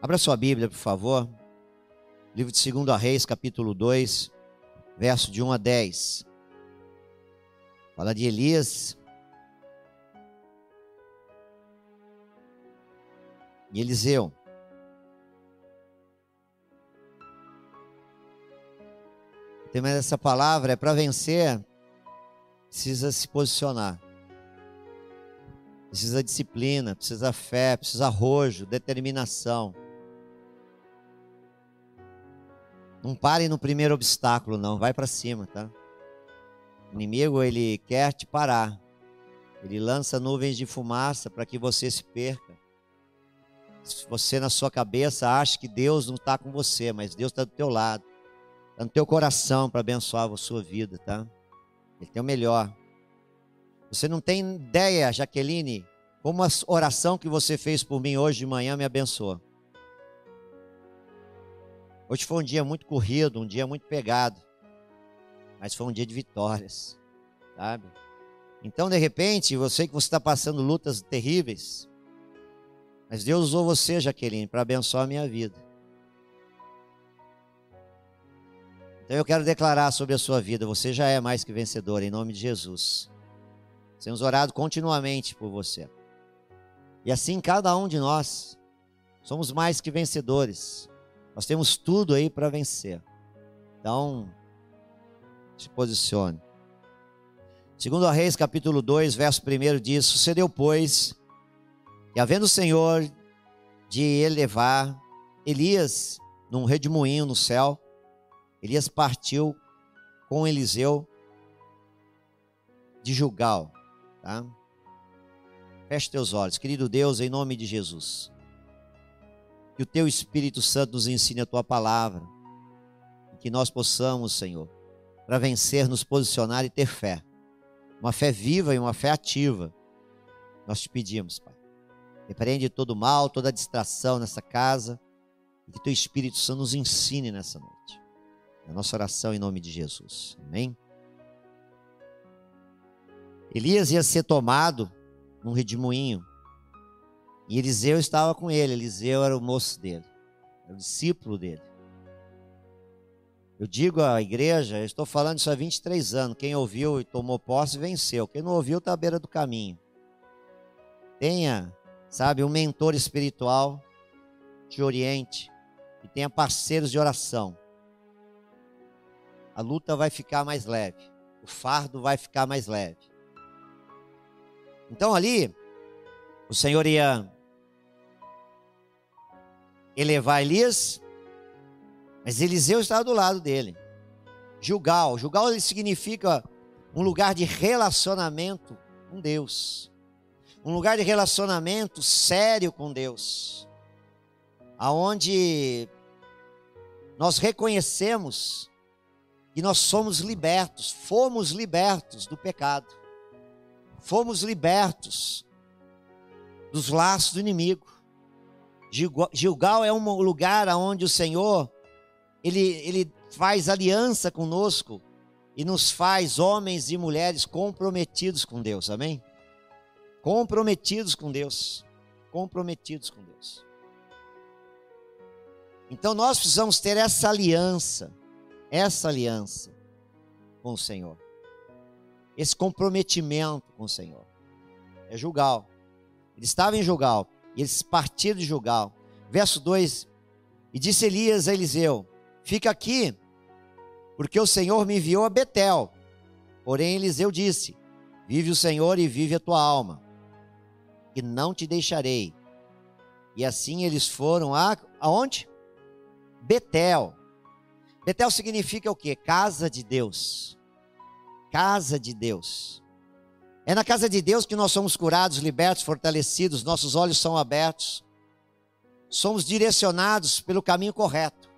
Abra sua Bíblia, por favor. Livro de 2 Reis, capítulo 2, verso de 1 a 10. Fala de Elias e Eliseu. O tema dessa palavra é para vencer, precisa se posicionar. Precisa disciplina, precisa fé, precisa arrojo, determinação. Não pare no primeiro obstáculo, não. Vai para cima, tá? O inimigo, ele quer te parar. Ele lança nuvens de fumaça para que você se perca. Se você, na sua cabeça, acha que Deus não está com você, mas Deus está do teu lado. Está no teu coração para abençoar a sua vida, tá? Ele tem o melhor. Você não tem ideia, Jaqueline, como a oração que você fez por mim hoje de manhã me abençoou. Hoje foi um dia muito corrido, um dia muito pegado. Mas foi um dia de vitórias, sabe? Então, de repente, sei que você está passando lutas terríveis. Mas Deus usou você, Jaqueline, para abençoar a minha vida. Então eu quero declarar sobre a sua vida: você já é mais que vencedor, em nome de Jesus. Temos orado continuamente por você. E assim, cada um de nós somos mais que vencedores. Nós temos tudo aí para vencer. Então, se posicione. Segundo a Reis, capítulo 2, verso 1 diz: Sucedeu, pois, que havendo o Senhor de elevar Elias num redemoinho no céu, Elias partiu com Eliseu de Jugal, tá? Feche teus olhos, querido Deus, em nome de Jesus. Que o teu Espírito Santo nos ensine a tua palavra. Que nós possamos, Senhor, para vencer, nos posicionar e ter fé. Uma fé viva e uma fé ativa. Nós te pedimos, Pai. Repreende todo mal, toda distração nessa casa. E que teu Espírito Santo nos ensine nessa noite. É a nossa oração em nome de Jesus. Amém? Elias ia ser tomado num redemoinho e Eliseu estava com ele. Eliseu era o moço dele, era o discípulo dele. Eu digo à igreja, eu estou falando isso há 23 anos. Quem ouviu e tomou posse venceu. Quem não ouviu está à beira do caminho. Tenha, sabe, um mentor espiritual te oriente e tenha parceiros de oração. A luta vai ficar mais leve, o fardo vai ficar mais leve. Então ali, o Senhor ia elevar Elias, mas Eliseu estava do lado dele. Julgal, Julgal significa um lugar de relacionamento com Deus. Um lugar de relacionamento sério com Deus. Aonde nós reconhecemos que nós somos libertos, fomos libertos do pecado. Fomos libertos dos laços do inimigo. Gilgal é um lugar onde o Senhor ele, ele faz aliança conosco e nos faz homens e mulheres comprometidos com Deus, amém? Comprometidos com Deus, comprometidos com Deus. Então nós precisamos ter essa aliança, essa aliança com o Senhor, esse comprometimento com o Senhor. É Julgal. Ele estava em Julgal, e eles partiram de Julgal. Verso 2: E disse Elias a Eliseu: Fica aqui, porque o Senhor me enviou a Betel. Porém, Eliseu disse: Vive o Senhor e vive a tua alma, e não te deixarei. E assim eles foram a aonde? Betel. Betel significa o quê? Casa de Deus. Casa de Deus. É na casa de Deus que nós somos curados, libertos, fortalecidos, nossos olhos são abertos. Somos direcionados pelo caminho correto.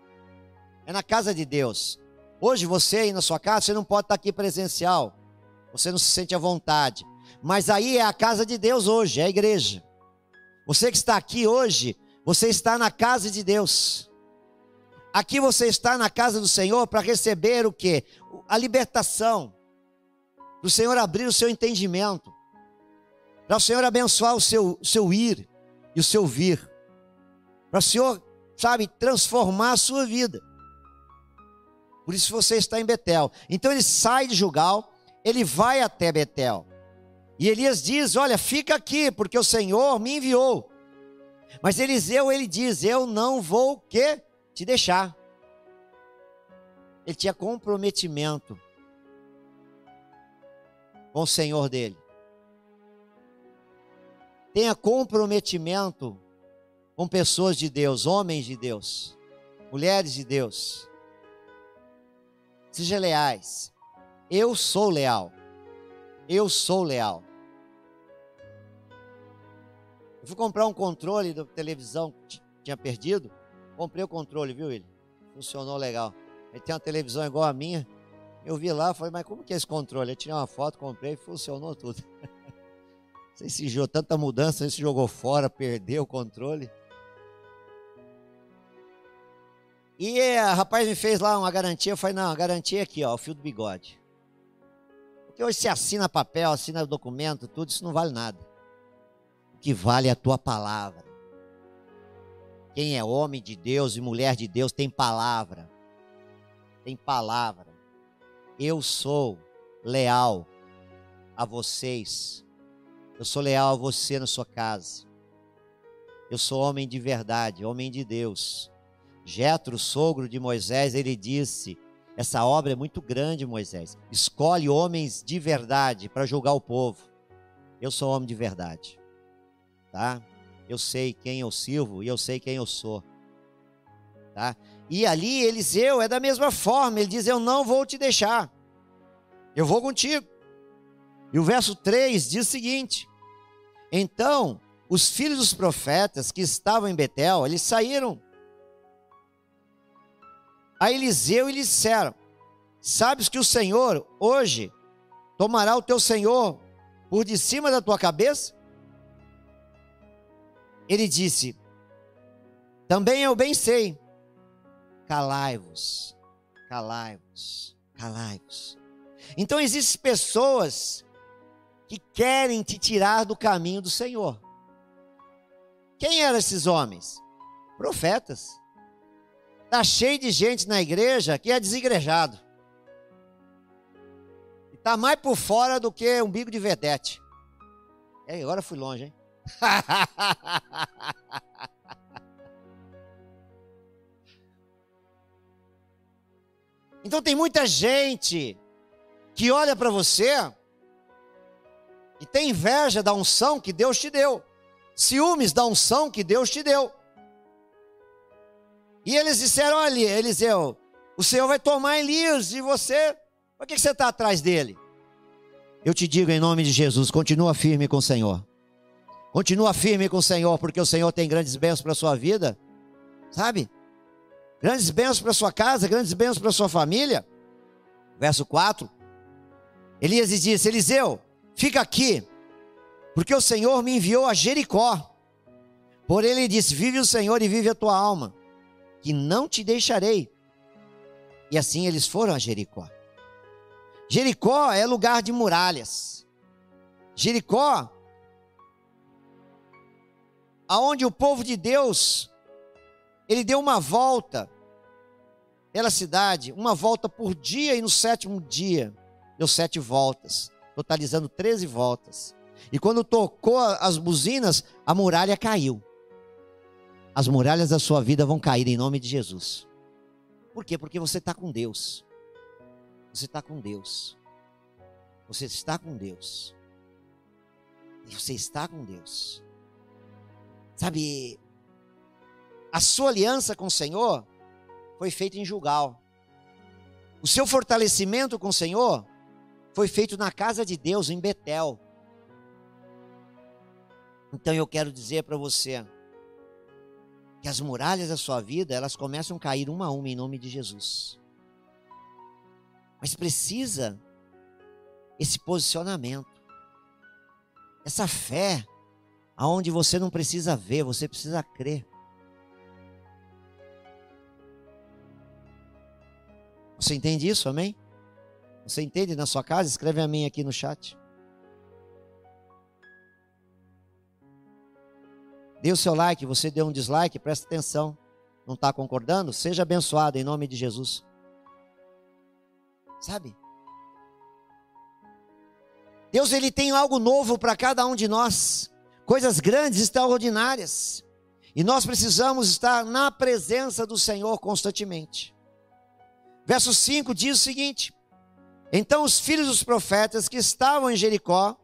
É na casa de Deus. Hoje você aí na sua casa, você não pode estar aqui presencial. Você não se sente à vontade. Mas aí é a casa de Deus hoje, é a igreja. Você que está aqui hoje, você está na casa de Deus. Aqui você está na casa do Senhor para receber o que? A libertação, para o Senhor abrir o seu entendimento, para o Senhor abençoar o seu, seu ir e o seu vir, para o Senhor sabe, transformar a sua vida. Por isso você está em Betel. Então ele sai de Jugal, ele vai até Betel. E Elias diz: Olha, fica aqui, porque o Senhor me enviou. Mas Eliseu, ele diz: Eu não vou que te deixar. Ele tinha comprometimento com o Senhor dele. Tenha comprometimento com pessoas de Deus, homens de Deus, mulheres de Deus. Seja leais. Eu sou leal. Eu sou leal. Eu fui comprar um controle da televisão que tinha perdido. Comprei o controle, viu, ele? Funcionou legal. Ele tem uma televisão igual a minha. Eu vi lá, falei, mas como que é esse controle? Eu tirei uma foto, comprei, funcionou tudo. Sei se jogou tanta mudança, se jogou fora, perdeu o controle. E a rapaz me fez lá uma garantia, eu falei, não, a garantia é aqui, ó, o fio do bigode. Porque hoje você assina papel, assina documento, tudo, isso não vale nada. O que vale é a tua palavra. Quem é homem de Deus e mulher de Deus tem palavra. Tem palavra. Eu sou leal a vocês. Eu sou leal a você na sua casa. Eu sou homem de verdade, homem de Deus. Jetro, sogro de Moisés, ele disse: Essa obra é muito grande, Moisés. Escolhe homens de verdade para julgar o povo. Eu sou homem de verdade. Tá? Eu sei quem eu sirvo e eu sei quem eu sou. Tá? E ali Eliseu é da mesma forma, ele diz: Eu não vou te deixar. Eu vou contigo. E o verso 3 diz o seguinte: Então, os filhos dos profetas que estavam em Betel, eles saíram a Eliseu e lhe disseram: Sabes que o Senhor hoje tomará o teu Senhor por de cima da tua cabeça? Ele disse: Também eu bem sei. Calai-vos, calai-vos, calai-vos. Então existem pessoas que querem te tirar do caminho do Senhor. Quem eram esses homens? Profetas. Está cheio de gente na igreja que é desigrejado. Está mais por fora do que um bico de vedete. É, agora fui longe, hein? então tem muita gente que olha para você e tem inveja da unção que Deus te deu, ciúmes da unção que Deus te deu. E eles disseram: Olha, Eliseu, o Senhor vai tomar Elias e você, por que você está atrás dele? Eu te digo em nome de Jesus: continua firme com o Senhor. Continua firme com o Senhor, porque o Senhor tem grandes bênçãos para a sua vida, sabe? Grandes bênçãos para sua casa, grandes bênçãos para sua família. Verso 4. Elias disse: Eliseu, fica aqui, porque o Senhor me enviou a Jericó. Por ele disse: Vive o Senhor e vive a tua alma que não te deixarei. E assim eles foram a Jericó. Jericó é lugar de muralhas. Jericó, aonde o povo de Deus, ele deu uma volta pela cidade, uma volta por dia, e no sétimo dia deu sete voltas, totalizando 13 voltas. E quando tocou as buzinas, a muralha caiu as muralhas da sua vida vão cair em nome de Jesus. Por quê? Porque você está com Deus. Você está com Deus. Você está com Deus. Você está com Deus. Sabe, a sua aliança com o Senhor foi feita em Jugal. O seu fortalecimento com o Senhor foi feito na casa de Deus, em Betel. Então eu quero dizer para você, que as muralhas da sua vida, elas começam a cair uma a uma em nome de Jesus. Mas precisa esse posicionamento. Essa fé aonde você não precisa ver, você precisa crer. Você entende isso, amém? Você entende na sua casa? Escreve a mim aqui no chat. Dê o seu like, você deu um dislike, presta atenção. não está concordando, seja abençoado em nome de Jesus. Sabe? Deus ele tem algo novo para cada um de nós, coisas grandes, extraordinárias. E nós precisamos estar na presença do Senhor constantemente. Verso 5 diz o seguinte: Então os filhos dos profetas que estavam em Jericó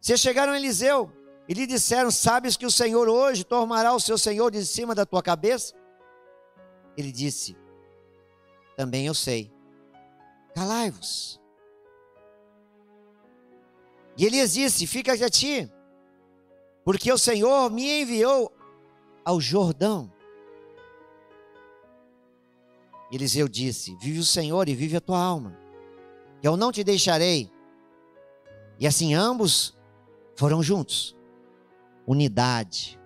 se chegaram a Eliseu e lhe disseram: Sabes que o Senhor hoje tomará o seu Senhor de cima da tua cabeça? Ele disse: Também eu sei. Calai-vos. E Elias disse: Fica a ti, porque o Senhor me enviou ao Jordão. Eliseu disse: Vive o Senhor e vive a tua alma, eu não te deixarei. E assim ambos foram juntos. Unidade,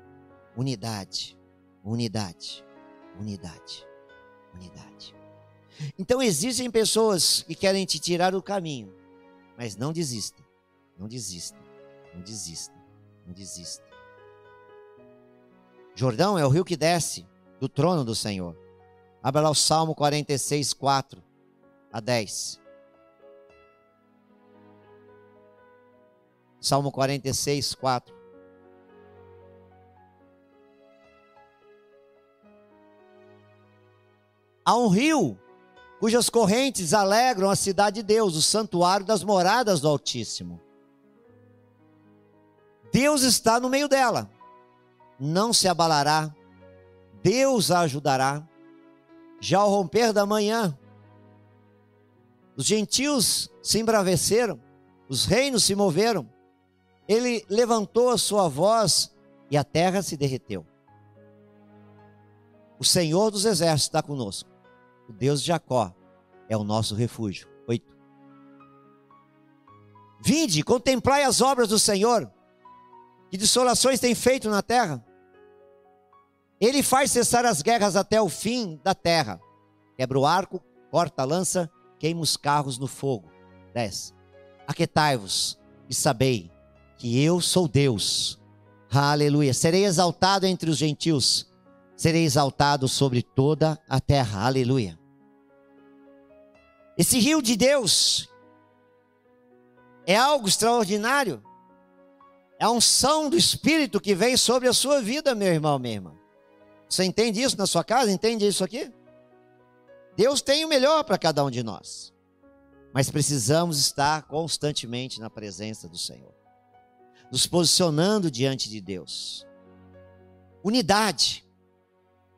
unidade, unidade, unidade, unidade. Então existem pessoas que querem te tirar do caminho, mas não desista. Não desista. Não desista. Não desista. Jordão é o rio que desce do trono do Senhor. Abra lá o Salmo 46, 4 a 10. Salmo 46, 4. Há um rio cujas correntes alegram a cidade de Deus, o santuário das moradas do Altíssimo. Deus está no meio dela. Não se abalará. Deus a ajudará. Já ao romper da manhã, os gentios se embraveceram, os reinos se moveram. Ele levantou a sua voz e a terra se derreteu. O Senhor dos exércitos está conosco. O Deus de Jacó é o nosso refúgio. Oito. Vinde, contemplai as obras do Senhor que desolações tem feito na terra? Ele faz cessar as guerras até o fim da terra. Quebra o arco, corta a lança, queima os carros no fogo. 10. Aquetai-vos e sabei que eu sou Deus. Aleluia. Serei exaltado entre os gentios. Serei exaltado sobre toda a terra. Aleluia. Esse rio de Deus é algo extraordinário. É a unção do Espírito que vem sobre a sua vida, meu irmão, minha irmã. Você entende isso na sua casa? Entende isso aqui? Deus tem o melhor para cada um de nós. Mas precisamos estar constantemente na presença do Senhor. Nos posicionando diante de Deus. Unidade.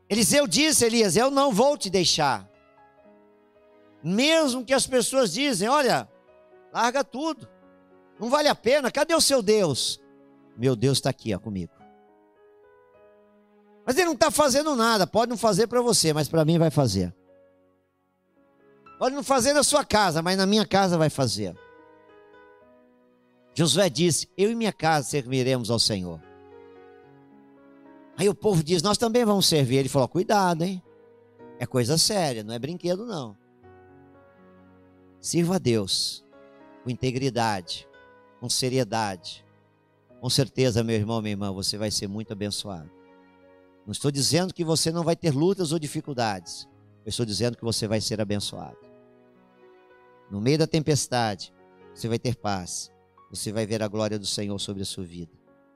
Eliseu disse, Elias, eu não vou te deixar. Mesmo que as pessoas dizem, olha, larga tudo. Não vale a pena. Cadê o seu Deus? Meu Deus está aqui ó, comigo. Mas ele não está fazendo nada. Pode não fazer para você, mas para mim vai fazer. Pode não fazer na sua casa, mas na minha casa vai fazer. Josué disse: Eu e minha casa serviremos ao Senhor. Aí o povo diz: Nós também vamos servir. Ele falou: Cuidado, hein? É coisa séria, não é brinquedo, não. Sirva a Deus com integridade, com seriedade, com certeza, meu irmão, minha irmã, você vai ser muito abençoado. Não estou dizendo que você não vai ter lutas ou dificuldades. Eu estou dizendo que você vai ser abençoado. No meio da tempestade, você vai ter paz. Você vai ver a glória do Senhor sobre a sua vida,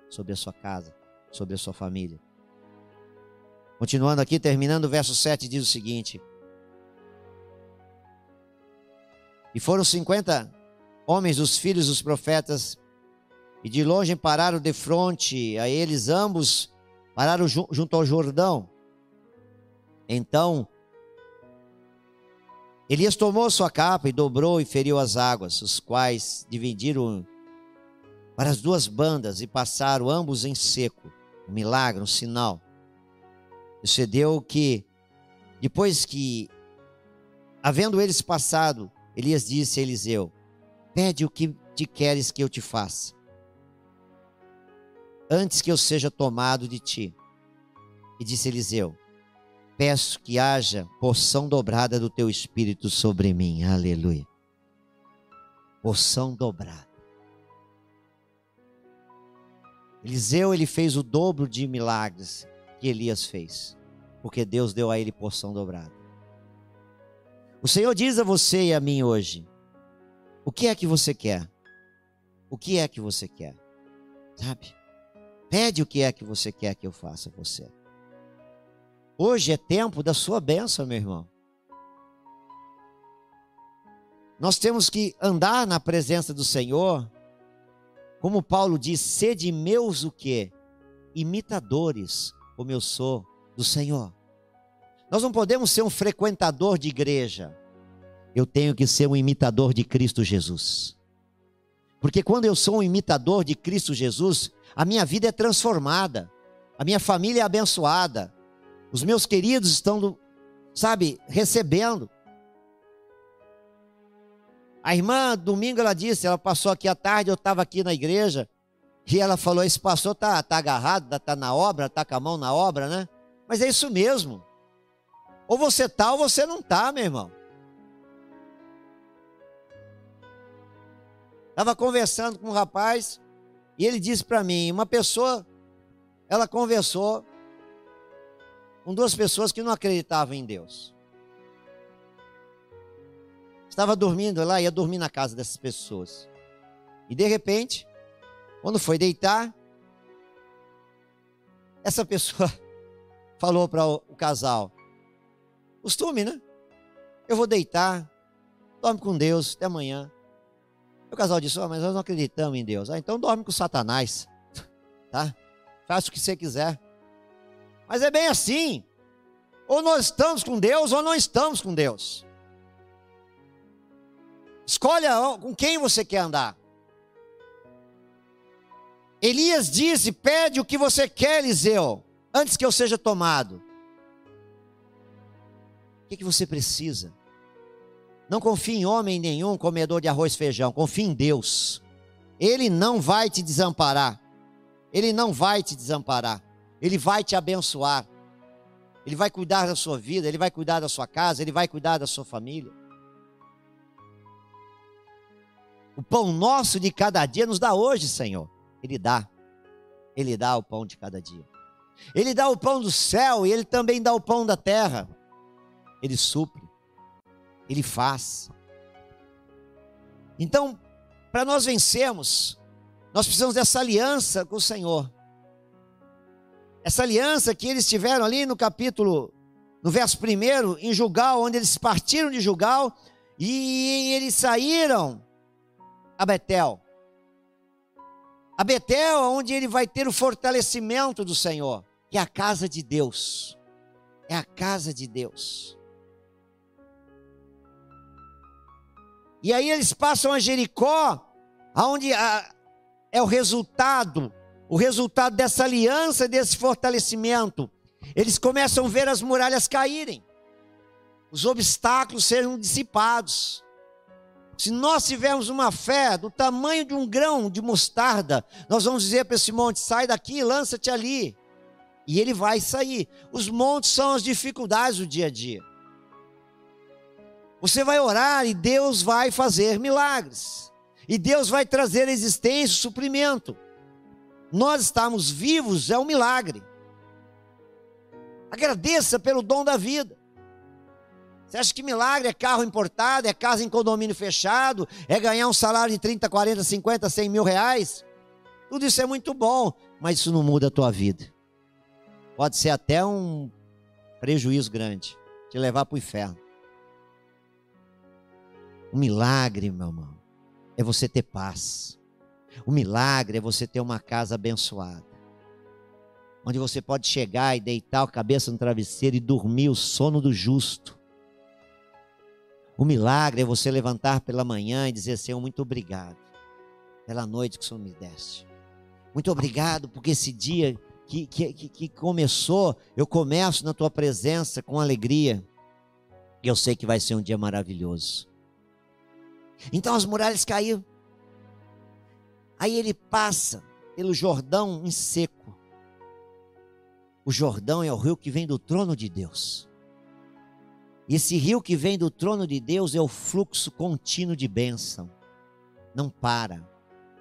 sobre a sua casa, sobre a sua família. Continuando aqui, terminando o verso 7, diz o seguinte: E foram cinquenta homens dos filhos dos profetas e de longe pararam de frente a eles ambos, pararam junto ao Jordão. Então, Elias tomou sua capa e dobrou e feriu as águas, os quais dividiram para as duas bandas e passaram ambos em seco. Um milagre, um sinal. Sucedeu que, depois que, havendo eles passado, Elias disse a Eliseu: Pede o que te queres que eu te faça antes que eu seja tomado de ti. E disse Eliseu: Peço que haja porção dobrada do teu espírito sobre mim. Aleluia. Porção dobrada. Eliseu ele fez o dobro de milagres que Elias fez. porque Deus deu a ele porção dobrada. O Senhor diz a você e a mim hoje: o que é que você quer? O que é que você quer? Sabe? Pede o que é que você quer que eu faça a você. Hoje é tempo da sua bênção, meu irmão. Nós temos que andar na presença do Senhor, como Paulo diz, sede meus o quê? Imitadores, como eu sou do Senhor. Nós não podemos ser um frequentador de igreja. Eu tenho que ser um imitador de Cristo Jesus. Porque quando eu sou um imitador de Cristo Jesus, a minha vida é transformada, a minha família é abençoada, os meus queridos estão, sabe, recebendo. A irmã, domingo, ela disse, ela passou aqui à tarde, eu estava aqui na igreja, e ela falou: esse pastor tá, tá agarrado, tá, tá na obra, tá com a mão na obra, né? Mas é isso mesmo. Ou você tá ou você não tá, meu irmão. Estava conversando com um rapaz e ele disse para mim: uma pessoa, ela conversou com duas pessoas que não acreditavam em Deus. Estava dormindo lá, ia dormir na casa dessas pessoas. E de repente, quando foi deitar, essa pessoa falou para o casal: Costume, né? Eu vou deitar, dorme com Deus, até amanhã. O casal disse: oh, Mas nós não acreditamos em Deus. Ah, então dorme com Satanás, tá? Faça o que você quiser. Mas é bem assim. Ou nós estamos com Deus ou não estamos com Deus. Escolha com quem você quer andar. Elias disse: Pede o que você quer, Eliseu, antes que eu seja tomado. O que, que você precisa? Não confie em homem nenhum, comedor de arroz e feijão. Confie em Deus. Ele não vai te desamparar. Ele não vai te desamparar. Ele vai te abençoar. Ele vai cuidar da sua vida, ele vai cuidar da sua casa, ele vai cuidar da sua família. O pão nosso de cada dia nos dá hoje, Senhor. Ele dá. Ele dá o pão de cada dia. Ele dá o pão do céu e ele também dá o pão da terra. Ele supre. Ele faz. Então, para nós vencermos, nós precisamos dessa aliança com o Senhor. Essa aliança que eles tiveram ali no capítulo, no verso 1, em Jugal, onde eles partiram de Jugal e eles saíram a Betel. A Betel, onde ele vai ter o fortalecimento do Senhor, que é a casa de Deus. É a casa de Deus. E aí eles passam a Jericó, aonde é o resultado, o resultado dessa aliança, desse fortalecimento. Eles começam a ver as muralhas caírem, os obstáculos serem dissipados. Se nós tivermos uma fé do tamanho de um grão de mostarda, nós vamos dizer para esse monte: sai daqui, lança-te ali. E ele vai sair. Os montes são as dificuldades do dia a dia. Você vai orar e Deus vai fazer milagres. E Deus vai trazer existência, suprimento. Nós estamos vivos é um milagre. Agradeça pelo dom da vida. Você acha que milagre é carro importado, é casa em condomínio fechado, é ganhar um salário de 30, 40, 50, 100 mil reais? Tudo isso é muito bom, mas isso não muda a tua vida. Pode ser até um prejuízo grande, te levar para o inferno. O milagre, meu irmão, é você ter paz. O milagre é você ter uma casa abençoada. Onde você pode chegar e deitar a cabeça no travesseiro e dormir o sono do justo. O milagre é você levantar pela manhã e dizer: Senhor, muito obrigado pela noite que o Senhor me deste. Muito obrigado porque esse dia que, que, que começou, eu começo na tua presença com alegria. E eu sei que vai ser um dia maravilhoso. Então as muralhas caíram. Aí ele passa pelo Jordão em seco. O Jordão é o rio que vem do trono de Deus. E esse rio que vem do trono de Deus é o fluxo contínuo de bênção. Não para,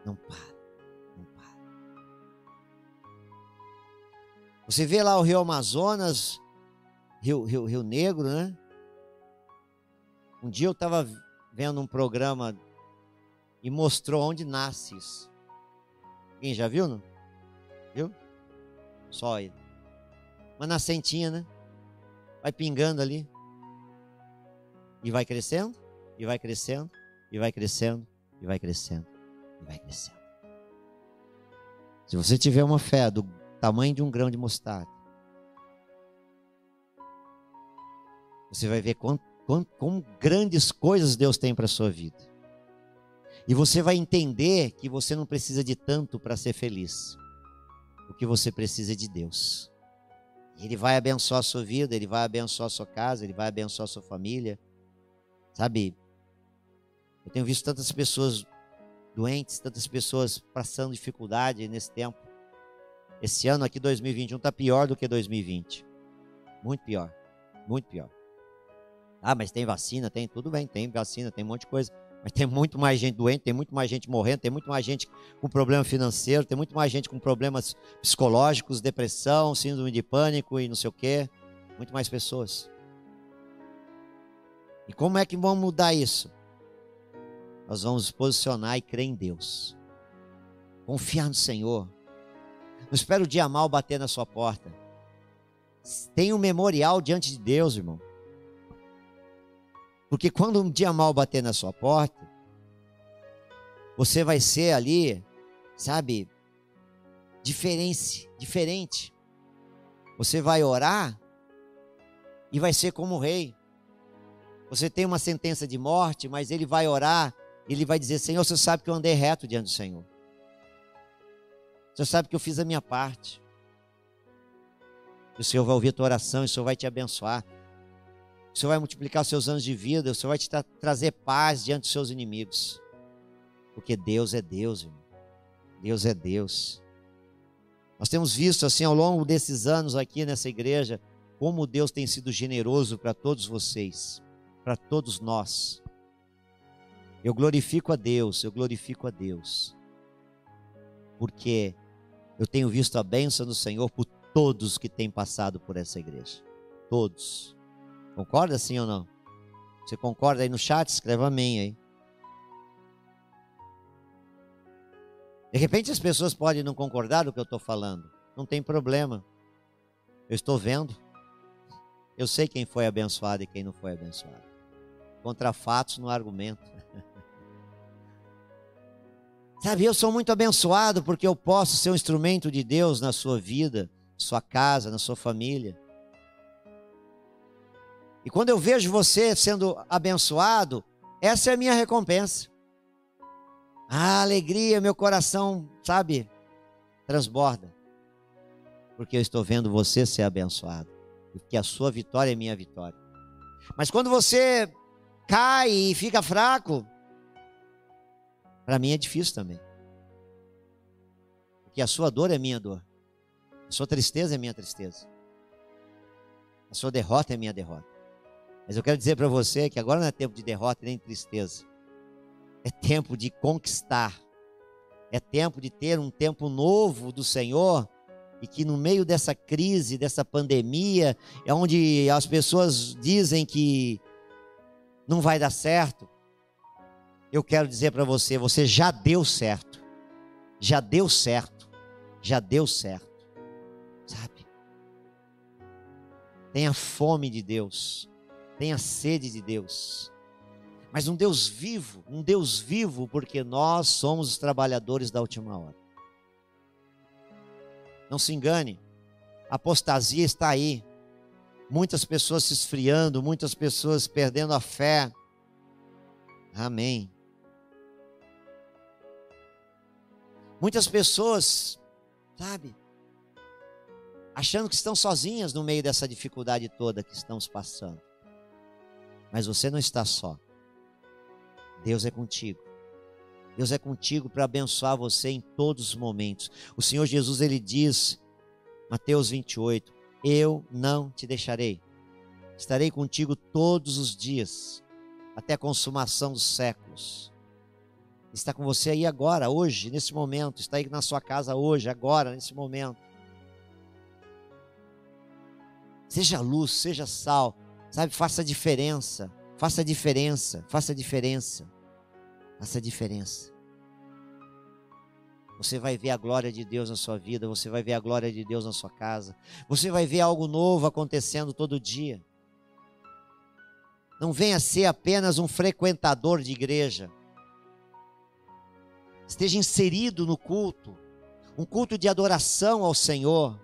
não para, não para. Você vê lá o rio Amazonas, Rio, Rio, Rio Negro, né? Um dia eu estava vendo um programa e mostrou onde nasce isso. Quem já viu, não? Viu? Só ele. Uma nascentinha, né? Vai pingando ali. E vai crescendo, e vai crescendo, e vai crescendo, e vai crescendo, e vai crescendo. Se você tiver uma fé do tamanho de um grão de mostarda, você vai ver quão, quão grandes coisas Deus tem para a sua vida. E você vai entender que você não precisa de tanto para ser feliz. O que você precisa é de Deus. Ele vai abençoar a sua vida, ele vai abençoar a sua casa, ele vai abençoar a sua família. Sabe? Eu tenho visto tantas pessoas doentes, tantas pessoas passando dificuldade nesse tempo. Esse ano aqui, 2021, está pior do que 2020. Muito pior. Muito pior. Ah, mas tem vacina, tem, tudo bem, tem vacina, tem um monte de coisa. Mas tem muito mais gente doente, tem muito mais gente morrendo, tem muito mais gente com problema financeiro, tem muito mais gente com problemas psicológicos, depressão, síndrome de pânico e não sei o quê. Muito mais pessoas. E como é que vamos mudar isso? Nós vamos posicionar e crer em Deus. Confiar no Senhor. Não espera o dia mal bater na sua porta. Tem um memorial diante de Deus, irmão. Porque quando um dia mal bater na sua porta, você vai ser ali, sabe, diferente, diferente. Você vai orar e vai ser como o rei. Você tem uma sentença de morte, mas ele vai orar, ele vai dizer: Senhor, você sabe que eu andei reto diante do Senhor. Você sabe que eu fiz a minha parte. O Senhor vai ouvir a tua oração, o Senhor vai te abençoar. O Senhor vai multiplicar os seus anos de vida, o Senhor vai te tra trazer paz diante dos seus inimigos. Porque Deus é Deus, irmão. Deus é Deus. Nós temos visto assim ao longo desses anos aqui nessa igreja como Deus tem sido generoso para todos vocês, para todos nós. Eu glorifico a Deus, eu glorifico a Deus. Porque eu tenho visto a bênção do Senhor por todos que têm passado por essa igreja. Todos. Concorda sim ou não? Você concorda aí no chat? Escreva amém aí. De repente as pessoas podem não concordar do que eu estou falando. Não tem problema. Eu estou vendo. Eu sei quem foi abençoado e quem não foi abençoado. Contra fatos no argumento. Sabe, eu sou muito abençoado porque eu posso ser um instrumento de Deus na sua vida, sua casa, na sua família. E quando eu vejo você sendo abençoado, essa é a minha recompensa. A alegria, meu coração, sabe, transborda. Porque eu estou vendo você ser abençoado. Porque a sua vitória é minha vitória. Mas quando você cai e fica fraco, para mim é difícil também. Porque a sua dor é minha dor. A sua tristeza é minha tristeza. A sua derrota é minha derrota. Mas eu quero dizer para você que agora não é tempo de derrota nem de tristeza. É tempo de conquistar. É tempo de ter um tempo novo do Senhor e que no meio dessa crise, dessa pandemia, é onde as pessoas dizem que não vai dar certo. Eu quero dizer para você, você já deu certo. Já deu certo. Já deu certo. Sabe? Tenha fome de Deus tenha sede de Deus. Mas um Deus vivo, um Deus vivo, porque nós somos os trabalhadores da última hora. Não se engane, a apostasia está aí. Muitas pessoas se esfriando, muitas pessoas perdendo a fé. Amém. Muitas pessoas, sabe, achando que estão sozinhas no meio dessa dificuldade toda que estamos passando. Mas você não está só. Deus é contigo. Deus é contigo para abençoar você em todos os momentos. O Senhor Jesus ele diz, Mateus 28, eu não te deixarei. Estarei contigo todos os dias, até a consumação dos séculos. Está com você aí agora, hoje, nesse momento. Está aí na sua casa hoje, agora, nesse momento. Seja luz, seja sal, sabe? Faça diferença, faça diferença, faça diferença, faça diferença. Você vai ver a glória de Deus na sua vida, você vai ver a glória de Deus na sua casa, você vai ver algo novo acontecendo todo dia. Não venha ser apenas um frequentador de igreja. Esteja inserido no culto, um culto de adoração ao Senhor,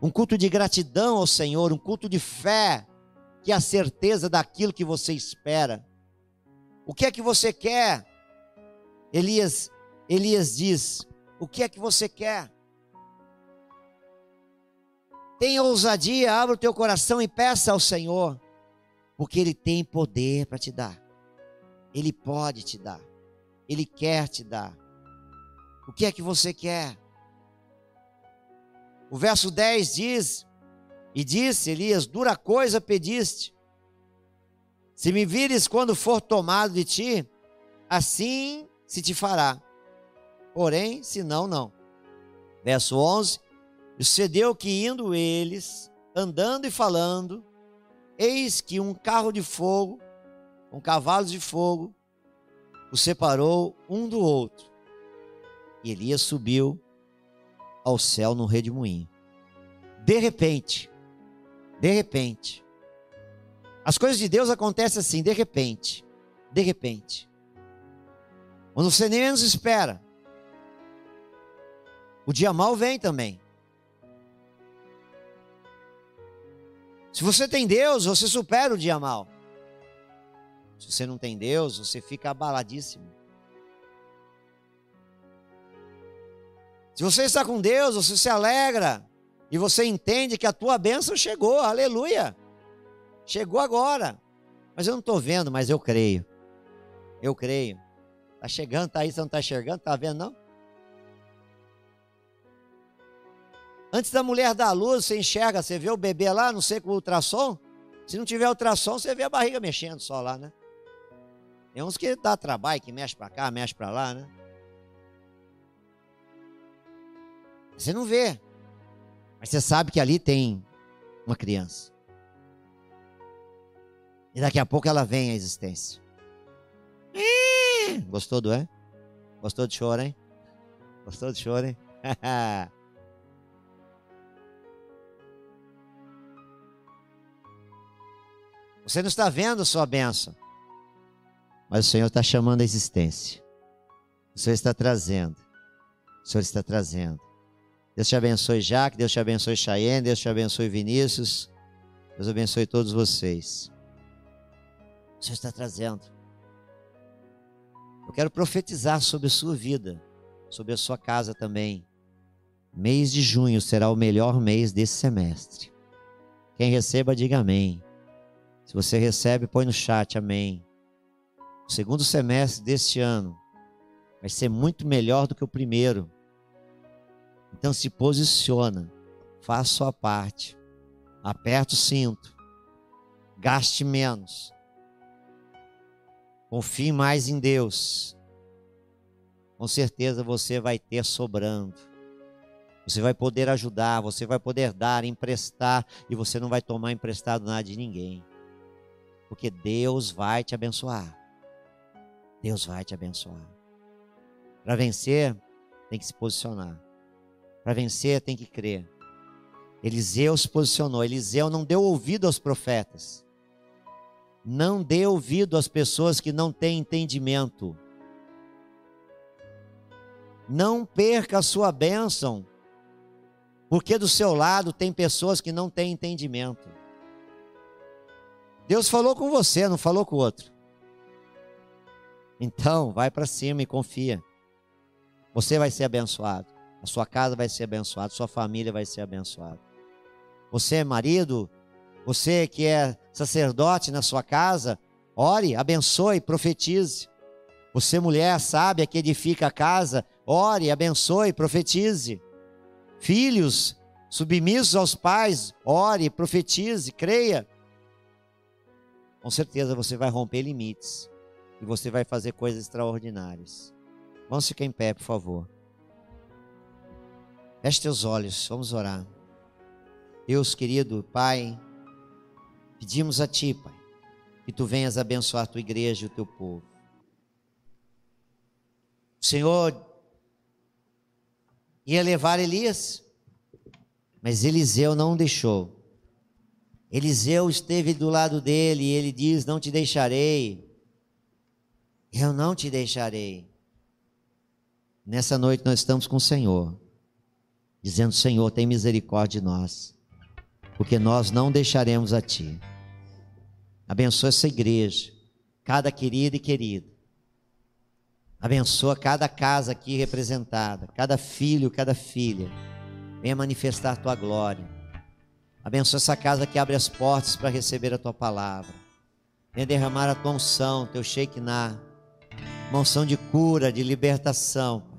um culto de gratidão ao Senhor, um culto de fé, que a certeza daquilo que você espera. O que é que você quer? Elias, Elias diz: O que é que você quer? Tenha ousadia, abra o teu coração e peça ao Senhor, porque Ele tem poder para te dar. Ele pode te dar. Ele quer te dar. O que é que você quer? O verso 10 diz: E disse Elias: Dura coisa pediste. Se me vires quando for tomado de ti, assim se te fará. Porém, se não, não. Verso 11: Sucedeu que indo eles, andando e falando, eis que um carro de fogo, com cavalos de fogo, os separou um do outro. E Elias subiu ao céu no redemoinho. De repente, de repente, as coisas de Deus acontecem assim, de repente, de repente. Quando você nem menos espera, o dia mal vem também. Se você tem Deus, você supera o dia mal. Se você não tem Deus, você fica abaladíssimo. Se você está com Deus, você se alegra e você entende que a tua bênção chegou, aleluia. Chegou agora. Mas eu não estou vendo, mas eu creio. Eu creio. Está chegando, está aí, você não está enxergando, está vendo não? Antes da mulher dar luz, você enxerga, você vê o bebê lá, não sei com ultrassom. Se não tiver ultrassom, você vê a barriga mexendo só lá, né? Tem uns que dá trabalho, que mexe para cá, mexe para lá, né? Você não vê. Mas você sabe que ali tem uma criança. E daqui a pouco ela vem à existência. Gostou do é? Gostou de choro, hein? Gostou de choro, hein? Você não está vendo a sua bênção. Mas o Senhor está chamando a existência. O Senhor está trazendo. O Senhor está trazendo. Deus te abençoe, Jaque. Deus te abençoe, Chayenne. Deus te abençoe, Vinícius. Deus abençoe todos vocês. O Senhor está trazendo. Eu quero profetizar sobre a sua vida, sobre a sua casa também. Mês de junho será o melhor mês desse semestre. Quem receba, diga amém. Se você recebe, põe no chat amém. O segundo semestre deste ano vai ser muito melhor do que o primeiro. Então se posiciona, faça sua parte, aperta o cinto, gaste menos, confie mais em Deus. Com certeza você vai ter sobrando. Você vai poder ajudar, você vai poder dar, emprestar, e você não vai tomar emprestado nada de ninguém. Porque Deus vai te abençoar. Deus vai te abençoar. Para vencer, tem que se posicionar. Para vencer, tem que crer. Eliseu se posicionou. Eliseu não deu ouvido aos profetas. Não dê ouvido às pessoas que não têm entendimento. Não perca a sua bênção, porque do seu lado tem pessoas que não têm entendimento. Deus falou com você, não falou com o outro. Então, vai para cima e confia. Você vai ser abençoado. A sua casa vai ser abençoada, sua família vai ser abençoada. Você, marido, você que é sacerdote na sua casa, ore, abençoe, profetize. Você, mulher sábia que edifica a casa, ore, abençoe, profetize. Filhos submissos aos pais, ore, profetize, creia. Com certeza você vai romper limites e você vai fazer coisas extraordinárias. Vamos ficar em pé, por favor. Feche teus olhos, vamos orar. Deus querido, Pai, Pedimos a Ti, Pai, que Tu venhas abençoar a Tua igreja e o Teu povo. O Senhor ia levar Elias, mas Eliseu não deixou. Eliseu esteve do lado dele e ele diz: Não te deixarei, eu não te deixarei. Nessa noite nós estamos com o Senhor, dizendo: Senhor, tem misericórdia de nós, porque nós não deixaremos a Ti. Abençoa essa igreja, cada querido e querido. Abençoa cada casa aqui representada, cada filho, cada filha. Venha manifestar tua glória. Abençoa essa casa que abre as portas para receber a tua palavra. Venha derramar a tua unção, teu Shekinah, uma unção de cura, de libertação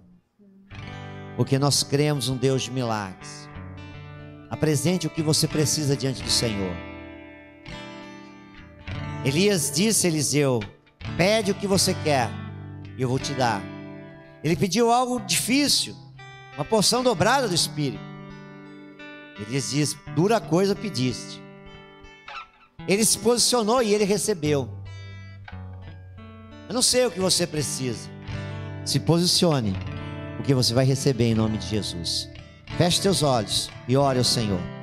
porque nós cremos um Deus de milagres. Apresente o que você precisa diante do Senhor. Elias disse a Eliseu: Pede o que você quer e eu vou te dar. Ele pediu algo difícil, uma porção dobrada do Espírito. Elias diz: Dura coisa pediste. Ele se posicionou e ele recebeu. Eu não sei o que você precisa. Se posicione porque você vai receber em nome de Jesus. Feche teus olhos e ore ao Senhor.